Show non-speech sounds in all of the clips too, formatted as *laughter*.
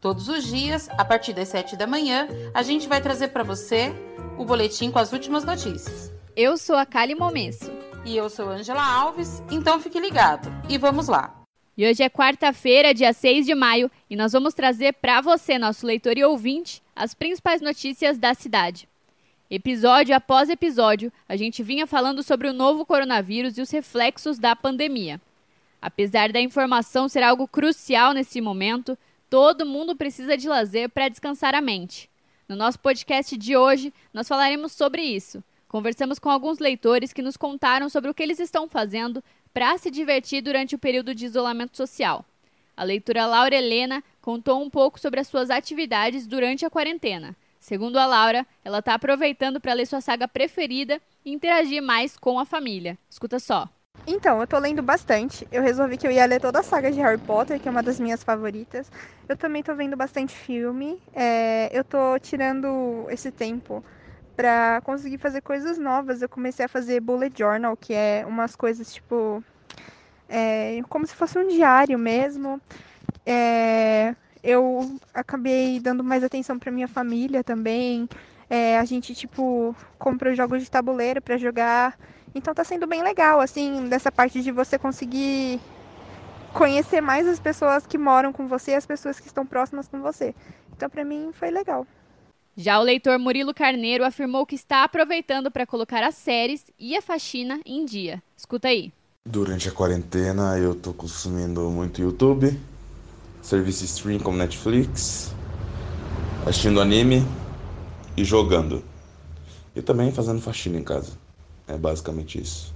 Todos os dias, a partir das 7 da manhã, a gente vai trazer para você o boletim com as últimas notícias. Eu sou a Kali Momesso. E eu sou Angela Alves, então fique ligado. E vamos lá. E hoje é quarta-feira, dia 6 de maio, e nós vamos trazer para você, nosso leitor e ouvinte, as principais notícias da cidade. Episódio após episódio, a gente vinha falando sobre o novo coronavírus e os reflexos da pandemia. Apesar da informação ser algo crucial nesse momento, Todo mundo precisa de lazer para descansar a mente. No nosso podcast de hoje, nós falaremos sobre isso. Conversamos com alguns leitores que nos contaram sobre o que eles estão fazendo para se divertir durante o período de isolamento social. A leitora Laura Helena contou um pouco sobre as suas atividades durante a quarentena. Segundo a Laura, ela está aproveitando para ler sua saga preferida e interagir mais com a família. Escuta só. Então, eu tô lendo bastante. Eu resolvi que eu ia ler toda a saga de Harry Potter, que é uma das minhas favoritas. Eu também tô vendo bastante filme. É, eu tô tirando esse tempo para conseguir fazer coisas novas. Eu comecei a fazer bullet journal, que é umas coisas tipo. É, como se fosse um diário mesmo. É, eu acabei dando mais atenção para minha família também. É, a gente, tipo, comprou jogos de tabuleiro para jogar. Então tá sendo bem legal, assim, dessa parte de você conseguir conhecer mais as pessoas que moram com você, as pessoas que estão próximas com você. Então para mim foi legal. Já o leitor Murilo Carneiro afirmou que está aproveitando para colocar as séries e a faxina em dia. Escuta aí. Durante a quarentena eu tô consumindo muito YouTube, serviço stream como Netflix, assistindo anime e jogando. E também fazendo faxina em casa. É basicamente isso.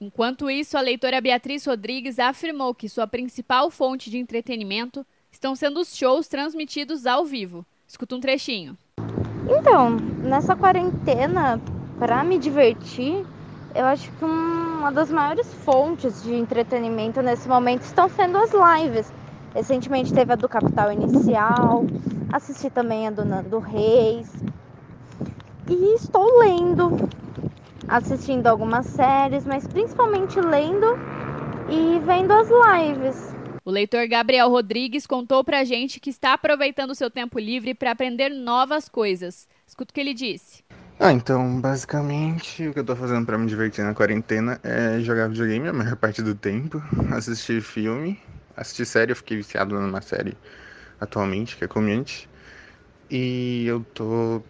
Enquanto isso, a leitora Beatriz Rodrigues afirmou que sua principal fonte de entretenimento estão sendo os shows transmitidos ao vivo. Escuta um trechinho. Então, nessa quarentena, para me divertir, eu acho que uma das maiores fontes de entretenimento nesse momento estão sendo as lives. Recentemente teve a do Capital Inicial, assisti também a do Nando Reis. E estou lendo assistindo algumas séries, mas principalmente lendo e vendo as lives. O leitor Gabriel Rodrigues contou pra gente que está aproveitando o seu tempo livre para aprender novas coisas. Escuta o que ele disse. Ah, então, basicamente, o que eu tô fazendo para me divertir na quarentena é jogar videogame a maior parte do tempo, assistir filme, assistir série, eu fiquei viciado numa série atualmente, que é Community. E eu tô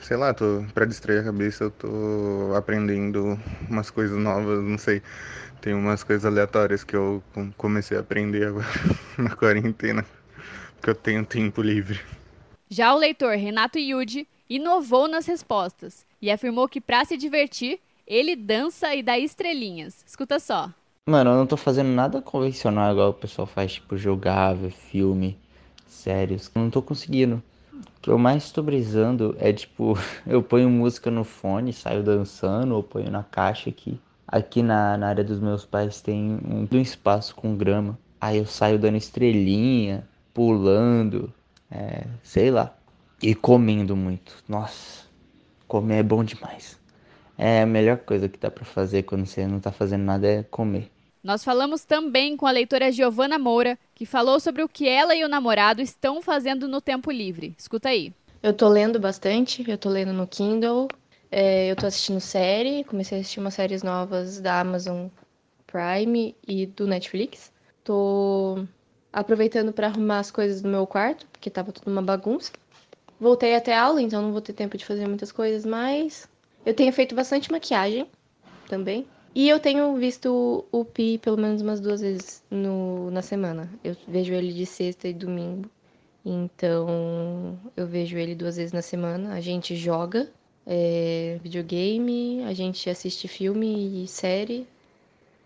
sei lá, tô para distrair a cabeça, eu tô aprendendo umas coisas novas, não sei. Tem umas coisas aleatórias que eu comecei a aprender agora *laughs* na quarentena, porque eu tenho tempo livre. Já o leitor Renato Yude inovou nas respostas e afirmou que para se divertir, ele dança e dá estrelinhas. Escuta só. Mano, eu não tô fazendo nada convencional igual o pessoal faz, tipo jogar, ver filme, séries. Eu não tô conseguindo. O que eu mais estou brisando é tipo, *laughs* eu ponho música no fone, saio dançando, ou ponho na caixa aqui. Aqui na, na área dos meus pais tem um, um espaço com grama. Aí eu saio dando estrelinha, pulando, é, sei lá. E comendo muito. Nossa, comer é bom demais. É a melhor coisa que dá para fazer quando você não tá fazendo nada é comer. Nós falamos também com a leitora Giovana Moura, que falou sobre o que ela e o namorado estão fazendo no tempo livre. Escuta aí. Eu tô lendo bastante, eu tô lendo no Kindle, é, eu tô assistindo série, comecei a assistir umas séries novas da Amazon Prime e do Netflix. Tô aproveitando para arrumar as coisas do meu quarto, porque tava tudo uma bagunça. Voltei até aula, então não vou ter tempo de fazer muitas coisas, mas eu tenho feito bastante maquiagem também. E eu tenho visto o Pi pelo menos umas duas vezes no, na semana. Eu vejo ele de sexta e domingo. Então, eu vejo ele duas vezes na semana. A gente joga é, videogame, a gente assiste filme e série.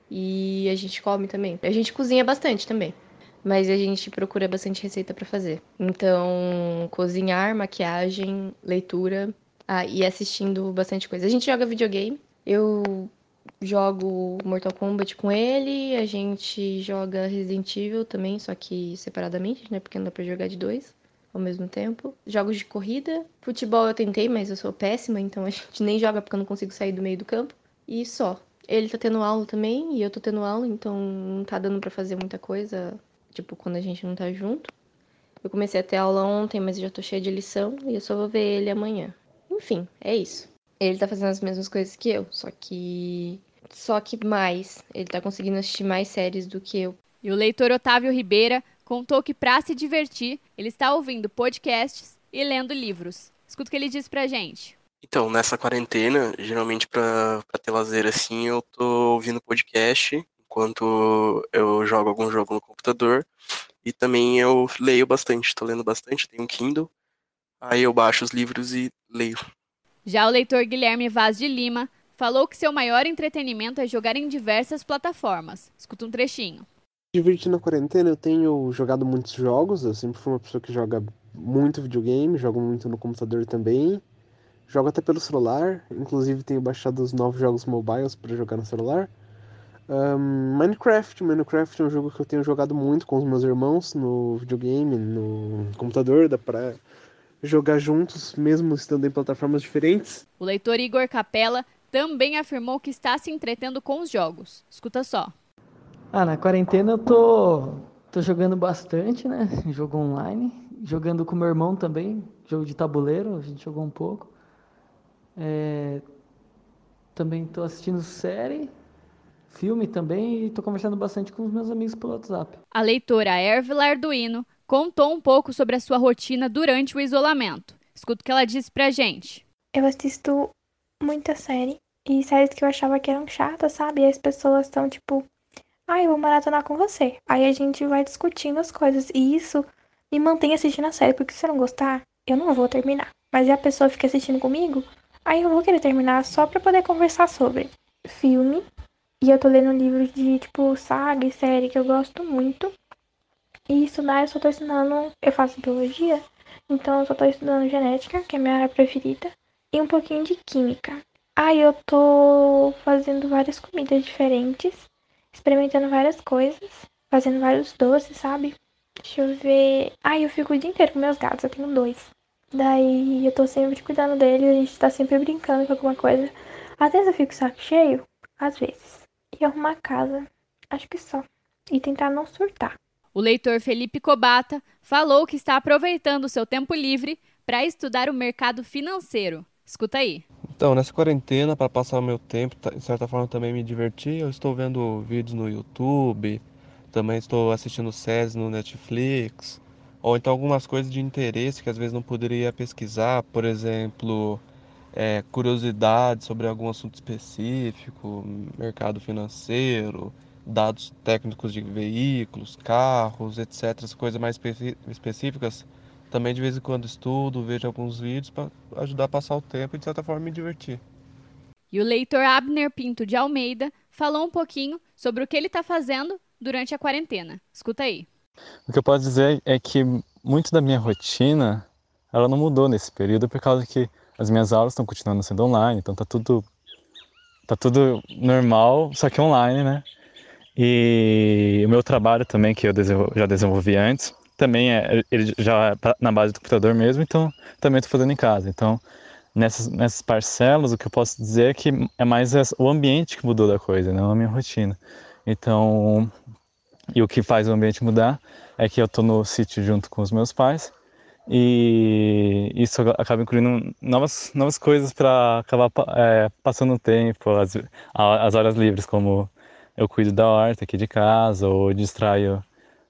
E a gente come também. A gente cozinha bastante também. Mas a gente procura bastante receita para fazer. Então, cozinhar, maquiagem, leitura, Ah, e assistindo bastante coisa. A gente joga videogame. Eu jogo Mortal Kombat com ele, a gente joga Resident Evil também, só que separadamente, né? Porque não dá pra jogar de dois ao mesmo tempo. Jogos de corrida. Futebol eu tentei, mas eu sou péssima, então a *laughs* gente nem joga porque eu não consigo sair do meio do campo. E só. Ele tá tendo aula também, e eu tô tendo aula, então não tá dando para fazer muita coisa, tipo, quando a gente não tá junto. Eu comecei a ter aula ontem, mas já tô cheia de lição, e eu só vou ver ele amanhã. Enfim, é isso. Ele tá fazendo as mesmas coisas que eu, só que. Só que mais. Ele tá conseguindo assistir mais séries do que eu. E o leitor Otávio Ribeira contou que, para se divertir, ele está ouvindo podcasts e lendo livros. Escuta o que ele disse pra gente. Então, nessa quarentena, geralmente para ter lazer assim, eu tô ouvindo podcast enquanto eu jogo algum jogo no computador. E também eu leio bastante, tô lendo bastante, tenho um Kindle. Aí eu baixo os livros e leio. Já o leitor Guilherme Vaz de Lima falou que seu maior entretenimento é jogar em diversas plataformas. Escuta um trechinho. Divertir na quarentena, eu tenho jogado muitos jogos. Eu sempre fui uma pessoa que joga muito videogame, jogo muito no computador também. Jogo até pelo celular, inclusive tenho baixado os novos jogos mobiles para jogar no celular. Um, Minecraft, Minecraft é um jogo que eu tenho jogado muito com os meus irmãos no videogame, no computador, dá pra jogar juntos, mesmo estando em plataformas diferentes. O leitor Igor Capella também afirmou que está se entretendo com os jogos. Escuta só. Ah, na quarentena eu tô, tô jogando bastante, né? Jogo online. Jogando com meu irmão também, jogo de tabuleiro, a gente jogou um pouco. É, também estou assistindo série, filme também e estou conversando bastante com os meus amigos pelo WhatsApp. A leitora Ervila Arduino contou um pouco sobre a sua rotina durante o isolamento. Escuta o que ela disse pra gente. Eu assisto muita série e séries que eu achava que eram chatas, sabe? E as pessoas estão tipo, ah, eu vou maratonar com você. Aí a gente vai discutindo as coisas e isso me mantém assistindo a série, porque se eu não gostar, eu não vou terminar. Mas se a pessoa fica assistindo comigo, Aí eu vou querer terminar só pra poder conversar sobre filme. E eu tô lendo livros de, tipo, saga e série que eu gosto muito. E estudar eu só tô estudando. Eu faço biologia, então eu só tô estudando genética, que é a minha área preferida. E um pouquinho de química. Aí eu tô fazendo várias comidas diferentes, experimentando várias coisas, fazendo vários doces, sabe? Deixa eu ver. Ai, eu fico o dia inteiro com meus gatos, eu tenho dois. Daí eu tô sempre cuidando dele, a gente tá sempre brincando com alguma coisa. Às vezes eu fico saco cheio, às vezes. E arrumar a casa, acho que só. E tentar não surtar. O leitor Felipe Cobata falou que está aproveitando o seu tempo livre para estudar o mercado financeiro. Escuta aí. Então, nessa quarentena, para passar o meu tempo, tá, de certa forma também me divertir, eu estou vendo vídeos no YouTube, também estou assistindo séries no Netflix, ou então algumas coisas de interesse que às vezes não poderia pesquisar, por exemplo, é, curiosidades sobre algum assunto específico, mercado financeiro, dados técnicos de veículos, carros, etc., as coisas mais específicas. Também de vez em quando estudo, vejo alguns vídeos para ajudar a passar o tempo e de certa forma me divertir. E o leitor Abner Pinto de Almeida falou um pouquinho sobre o que ele está fazendo durante a quarentena. Escuta aí. O que eu posso dizer é que muito da minha rotina ela não mudou nesse período por causa que as minhas aulas estão continuando sendo online, então tá tudo tá tudo normal, só que online, né? E o meu trabalho também que eu já desenvolvi antes, também é ele já é na base do computador mesmo, então também estou fazendo em casa. Então nessas, nessas parcelas o que eu posso dizer é que é mais o ambiente que mudou da coisa, não a minha rotina. Então e o que faz o ambiente mudar é que eu estou no sítio junto com os meus pais e isso acaba incluindo novas, novas coisas para acabar é, passando o tempo, as, as horas livres, como eu cuido da horta aqui de casa ou distraio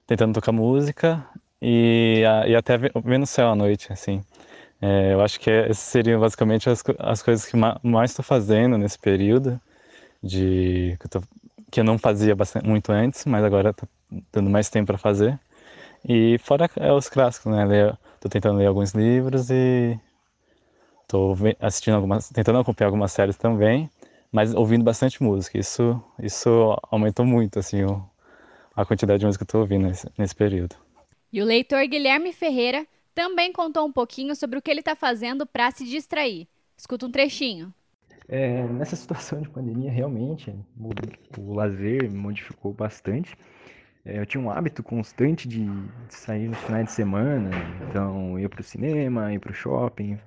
tentando tocar música e, e até vendo o céu à noite, assim. É, eu acho que essas seriam basicamente as, as coisas que mais estou fazendo nesse período de que eu tô que eu não fazia bastante, muito antes, mas agora tô dando mais tempo para fazer. E fora é, os clássicos, né? Tô tentando ler alguns livros e tô assistindo algumas, tentando acompanhar algumas séries também, mas ouvindo bastante música. Isso, isso aumentou muito, assim, o, a quantidade de música que eu tô ouvindo nesse, nesse período. E o leitor Guilherme Ferreira também contou um pouquinho sobre o que ele está fazendo para se distrair. Escuta um trechinho. É, nessa *laughs* situação de pandemia, realmente, o lazer modificou bastante. É, eu tinha um hábito constante de, de sair nos finais de semana, então ia para o cinema, ia para o shopping,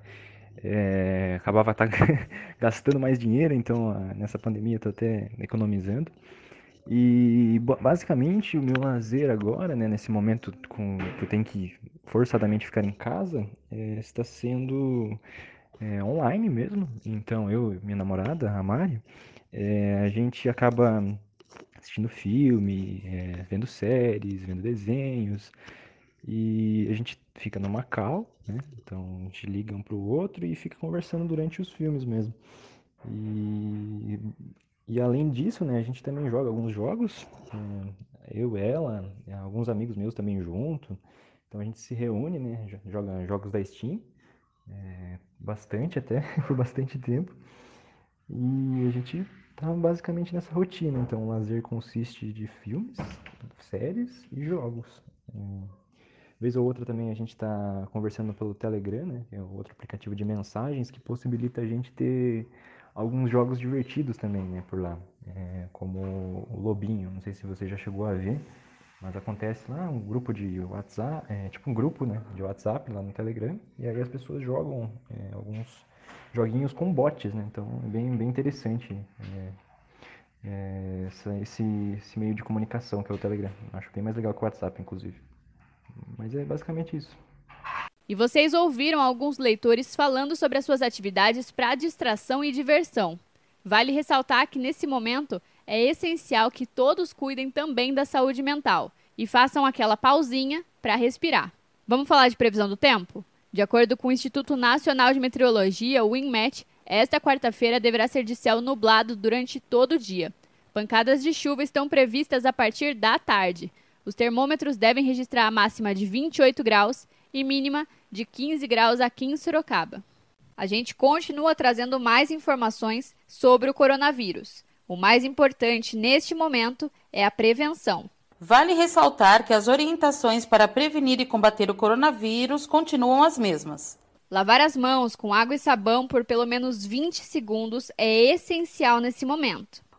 é, acabava tá *laughs* gastando mais dinheiro, então nessa pandemia estou até economizando. E basicamente o meu lazer agora, né, nesse momento com, que eu tenho que forçadamente ficar em casa, é, está sendo é, online mesmo. Então eu e minha namorada, a Mari, é, a gente acaba assistindo filme, é, vendo séries, vendo desenhos. E a gente fica numa call, né? Então a gente liga um pro outro e fica conversando durante os filmes mesmo. E, e além disso, né, a gente também joga alguns jogos. É, eu, ela, alguns amigos meus também junto. Então a gente se reúne, né? Joga jogos da Steam é, bastante até, *laughs* por bastante tempo. E a gente tá basicamente nessa rotina. Então, o lazer consiste de filmes, séries e jogos. Vez ou outra também a gente está conversando pelo Telegram, né? Que é outro aplicativo de mensagens que possibilita a gente ter alguns jogos divertidos também, né? Por lá. É, como o Lobinho, não sei se você já chegou a ver. Mas acontece lá um grupo de WhatsApp, é, tipo um grupo né, de WhatsApp lá no Telegram, e aí as pessoas jogam é, alguns joguinhos com bots, né? Então é bem, bem interessante é, é, esse, esse meio de comunicação que é o Telegram. Acho bem mais legal que o WhatsApp, inclusive. Mas é basicamente isso. E vocês ouviram alguns leitores falando sobre as suas atividades para distração e diversão. Vale ressaltar que nesse momento é essencial que todos cuidem também da saúde mental e façam aquela pausinha para respirar. Vamos falar de previsão do tempo? De acordo com o Instituto Nacional de Meteorologia, o INMET, esta quarta-feira deverá ser de céu nublado durante todo o dia. Pancadas de chuva estão previstas a partir da tarde. Os termômetros devem registrar a máxima de 28 graus e mínima de 15 graus aqui em Sorocaba. A gente continua trazendo mais informações sobre o coronavírus. O mais importante neste momento é a prevenção. Vale ressaltar que as orientações para prevenir e combater o coronavírus continuam as mesmas. Lavar as mãos com água e sabão por pelo menos 20 segundos é essencial nesse momento.